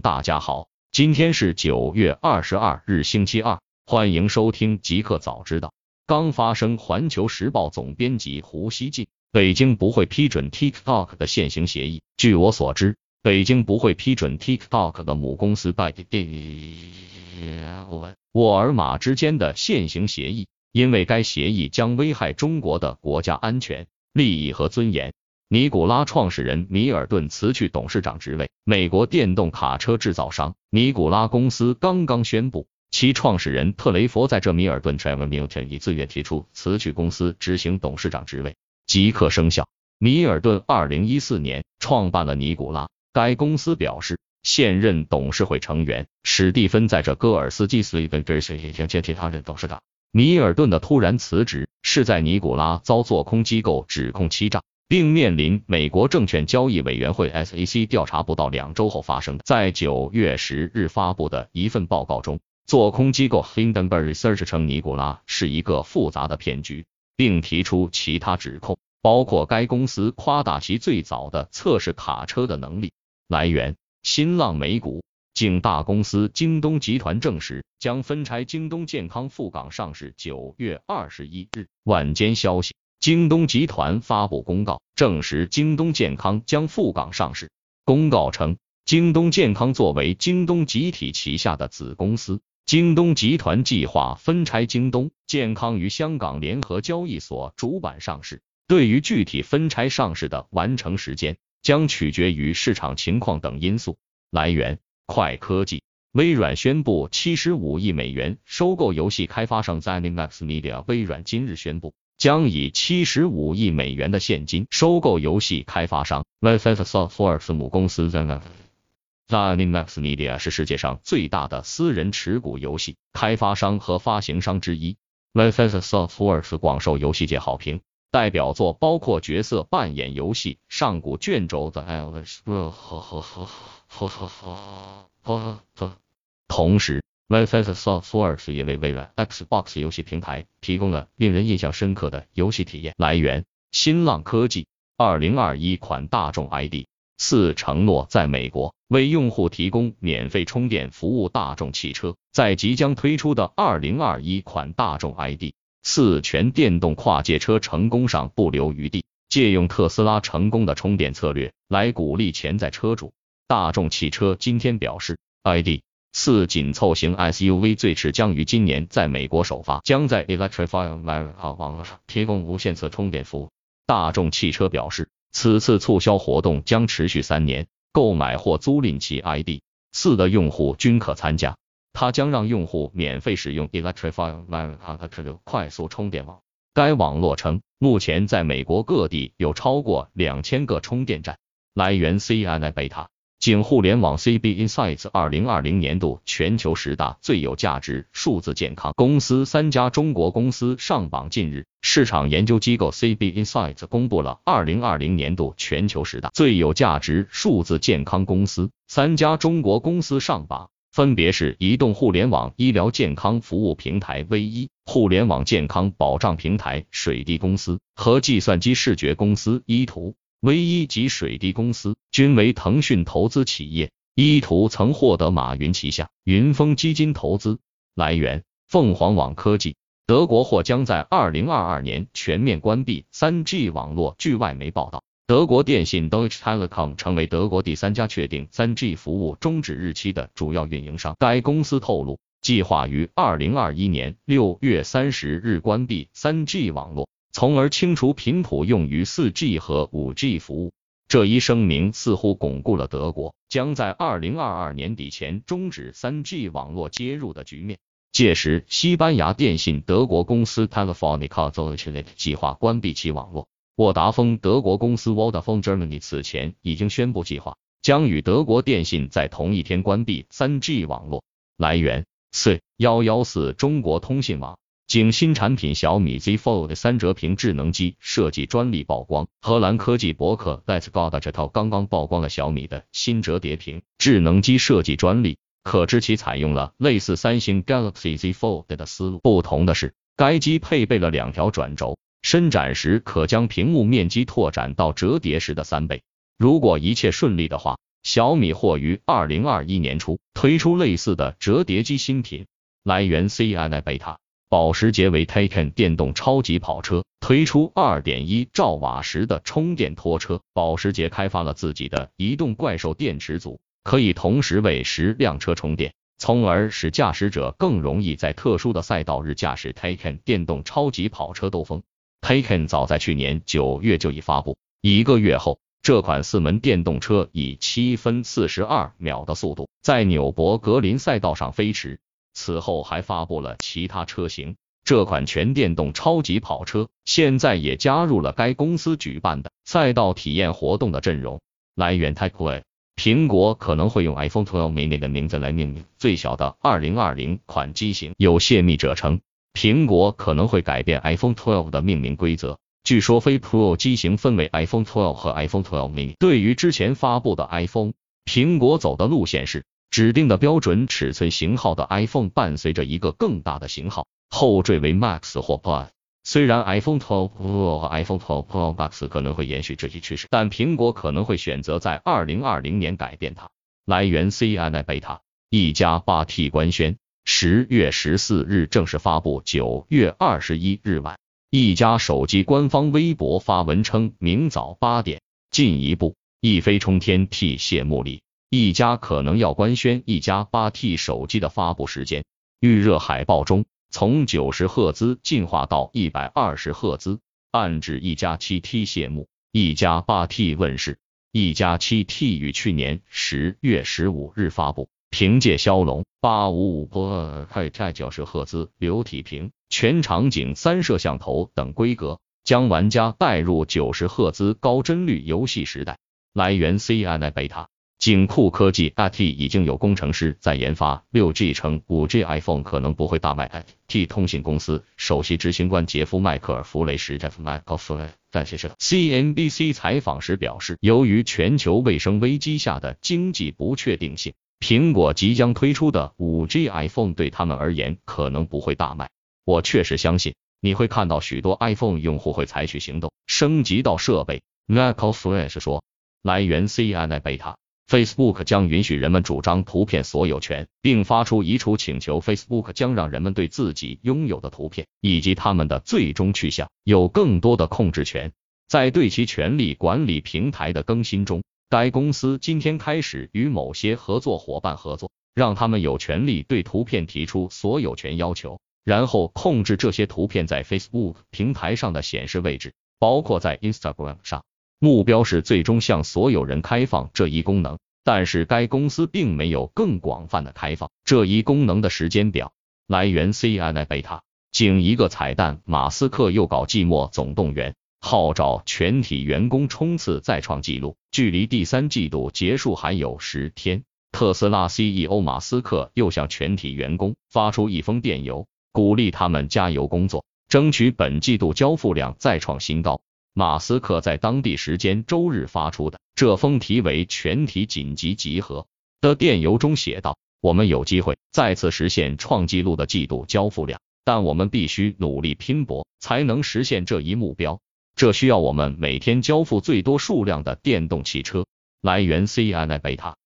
大家好，今天是九月二十二日，星期二，欢迎收听极客早知道。刚发生，环球时报总编辑胡锡进，北京不会批准 TikTok 的现行协议。据我所知，北京不会批准 TikTok 的母公司 by 沃尔玛之间的现行协议，因为该协议将危害中国的国家安全、利益和尊严。尼古拉创始人米尔顿辞去董事长职位。美国电动卡车制造商尼古拉公司刚刚宣布，其创始人特雷弗在这米尔顿 Trevor Milton 已自愿提出辞去公司执行董事长职位，即刻生效。米尔顿二零一四年创办了尼古拉，该公司表示，现任董事会成员史蒂芬在这戈尔斯基斯跟追随已经接替他任董事长。米尔顿的突然辞职是在尼古拉遭做空机构指控欺诈。并面临美国证券交易委员会 SEC 调查不到两周后发生的。在九月十日发布的一份报告中，做空机构 Hindenburg Research 称尼古拉是一个复杂的骗局，并提出其他指控，包括该公司夸大其最早的测试卡车的能力。来源：新浪美股。景大公司京东集团证实将分拆京东健康赴港上市。九月二十一日晚间消息。京东集团发布公告，证实京东健康将赴港上市。公告称，京东健康作为京东集体旗下的子公司，京东集团计划分拆京东健康于香港联合交易所主板上市。对于具体分拆上市的完成时间，将取决于市场情况等因素。来源：快科技。微软宣布七十五亿美元收购游戏开发商 ZeniMax Media。微软今日宣布。将以七十五亿美元的现金收购游戏开发商 Bethesda Softworks 母公司 ZeniMax Media 是世界上最大的私人持股游戏开发商和发行商之一。Bethesda Softworks 广受游戏界好评，代表作包括角色扮演游戏《上古卷轴》的 Elder Scrolls，同时。Bethesda Softworks 也为微软 Xbox 游戏平台提供了令人印象深刻的游戏体验。来源：新浪科技。二零二一款大众 ID 四承诺在美国为用户提供免费充电服务。大众汽车在即将推出的二零二一款大众 ID 四全电动跨界车成功上不留余地，借用特斯拉成功的充电策略来鼓励潜在车主。大众汽车今天表示，ID。四紧凑型 SUV 最迟将于今年在美国首发，将在 Electrify America 网络上提供无线次充电服务。大众汽车表示，此次促销活动将持续三年，购买或租赁其 ID 四的用户均可参加。它将让用户免费使用 Electrify America 的快速充电网。该网络称，目前在美国各地有超过两千个充电站。来源：CNN 贝塔。仅互联网 CB Insights 二零二零年度全球十大最有价值数字健康公司，三家中国公司上榜。近日，市场研究机构 CB Insights 公布了二零二零年度全球十大最有价值数字健康公司，三家中国公司上榜，分别是移动互联网医疗健康服务平台 V 一、互联网健康保障平台水滴公司和计算机视觉公司依图。唯一及水滴公司均为腾讯投资企业，依图曾获得马云旗下云峰基金投资。来源：凤凰网科技。德国或将在二零二二年全面关闭三 G 网络。据外媒报道，德国电信 Deutsche Telekom 成为德国第三家确定三 G 服务终止日期的主要运营商。该公司透露，计划于二零二一年六月三十日关闭三 G 网络。从而清除频谱用于 4G 和 5G 服务。这一声明似乎巩固了德国将在2022年底前终止 3G 网络接入的局面。届时，西班牙电信德国公司 Telefonica Deutschland 计划关闭其网络。沃达丰德国公司 Vodafone Germany 此前已经宣布计划将与德国电信在同一天关闭 3G 网络。来源：C 幺幺四中国通信网。经新产品小米 Z Fold 三折屏智能机设计专利曝光，荷兰科技博客 Let's Go 的这套刚刚曝光了小米的新折叠屏智能机设计专利，可知其采用了类似三星 Galaxy Z Fold 的思路。不同的是，该机配备了两条转轴，伸展时可将屏幕面积拓展到折叠时的三倍。如果一切顺利的话，小米或于二零二一年初推出类似的折叠机新品。来源 CNN 贝塔。保时捷为 Taycan 电动超级跑车推出二点一兆瓦时的充电拖车。保时捷开发了自己的移动怪兽电池组，可以同时为十辆车充电，从而使驾驶者更容易在特殊的赛道日驾驶 Taycan 电动超级跑车兜风。Taycan 早在去年九月就已发布，一个月后，这款四门电动车以七分四十二秒的速度在纽博格林赛道上飞驰。此后还发布了其他车型。这款全电动超级跑车现在也加入了该公司举办的赛道体验活动的阵容。来源 TechWay。苹果可能会用 iPhone 12 mini 的名字来命名最小的2020款机型。有泄密者称，苹果可能会改变 iPhone 12的命名规则。据说非 Pro 机型分为 iPhone 12和 iPhone 12 mini。对于之前发布的 iPhone，苹果走的路线是。指定的标准尺寸型号的 iPhone 伴随着一个更大的型号，后缀为 Max 或 Plus。虽然 iPhone 12 Pro 和 iPhone 12 Pro Max 可能会延续这一趋势，但苹果可能会选择在2020年改变它。来源 CNN 贝塔。一加八 T 官宣，十月十四日正式发布，九月二十一日晚，一加手机官方微博发文称，明早八点，进一步，一飞冲天 T 谢幕礼。一加可能要官宣一加八 T 手机的发布时间。预热海报中，从九十赫兹进化到一百二十赫兹，暗指一加七 T 谢幕，一加八 T 问世。一加七 T 于去年十月十五日发布，凭借骁龙八五五 Pro 在九十赫兹流体屏、全场景三摄像头等规格，将玩家带入九十赫兹高帧率游戏时代。来源 CNN 贝塔。景酷科技 IT 已经有工程师在研发六 G 乘五 G iPhone 可能不会大卖。IT 通信公司首席执行官杰夫迈克尔弗雷什 Jeff Michael 在接受 CNBC 采访时表示，由于全球卫生危机下的经济不确定性，苹果即将推出的五 G iPhone 对他们而言可能不会大卖。我确实相信你会看到许多 iPhone 用户会采取行动升级到设备。Michael Fresh 说。来源 CNN 贝塔。Facebook 将允许人们主张图片所有权，并发出移除请求。Facebook 将让人们对自己拥有的图片以及他们的最终去向有更多的控制权。在对其权力管理平台的更新中，该公司今天开始与某些合作伙伴合作，让他们有权利对图片提出所有权要求，然后控制这些图片在 Facebook 平台上的显示位置，包括在 Instagram 上。目标是最终向所有人开放这一功能，但是该公司并没有更广泛的开放这一功能的时间表。来源 CNN 贝塔。仅一个彩蛋，马斯克又搞寂寞总动员，号召全体员工冲刺再创纪录。距离第三季度结束还有十天，特斯拉 CEO 马斯克又向全体员工发出一封电邮，鼓励他们加油工作，争取本季度交付量再创新高。马斯克在当地时间周日发出的这封题为“全体紧急集合”的电邮中写道：“我们有机会再次实现创纪录的季度交付量，但我们必须努力拼搏才能实现这一目标。这需要我们每天交付最多数量的电动汽车。”来源：CNN 贝塔。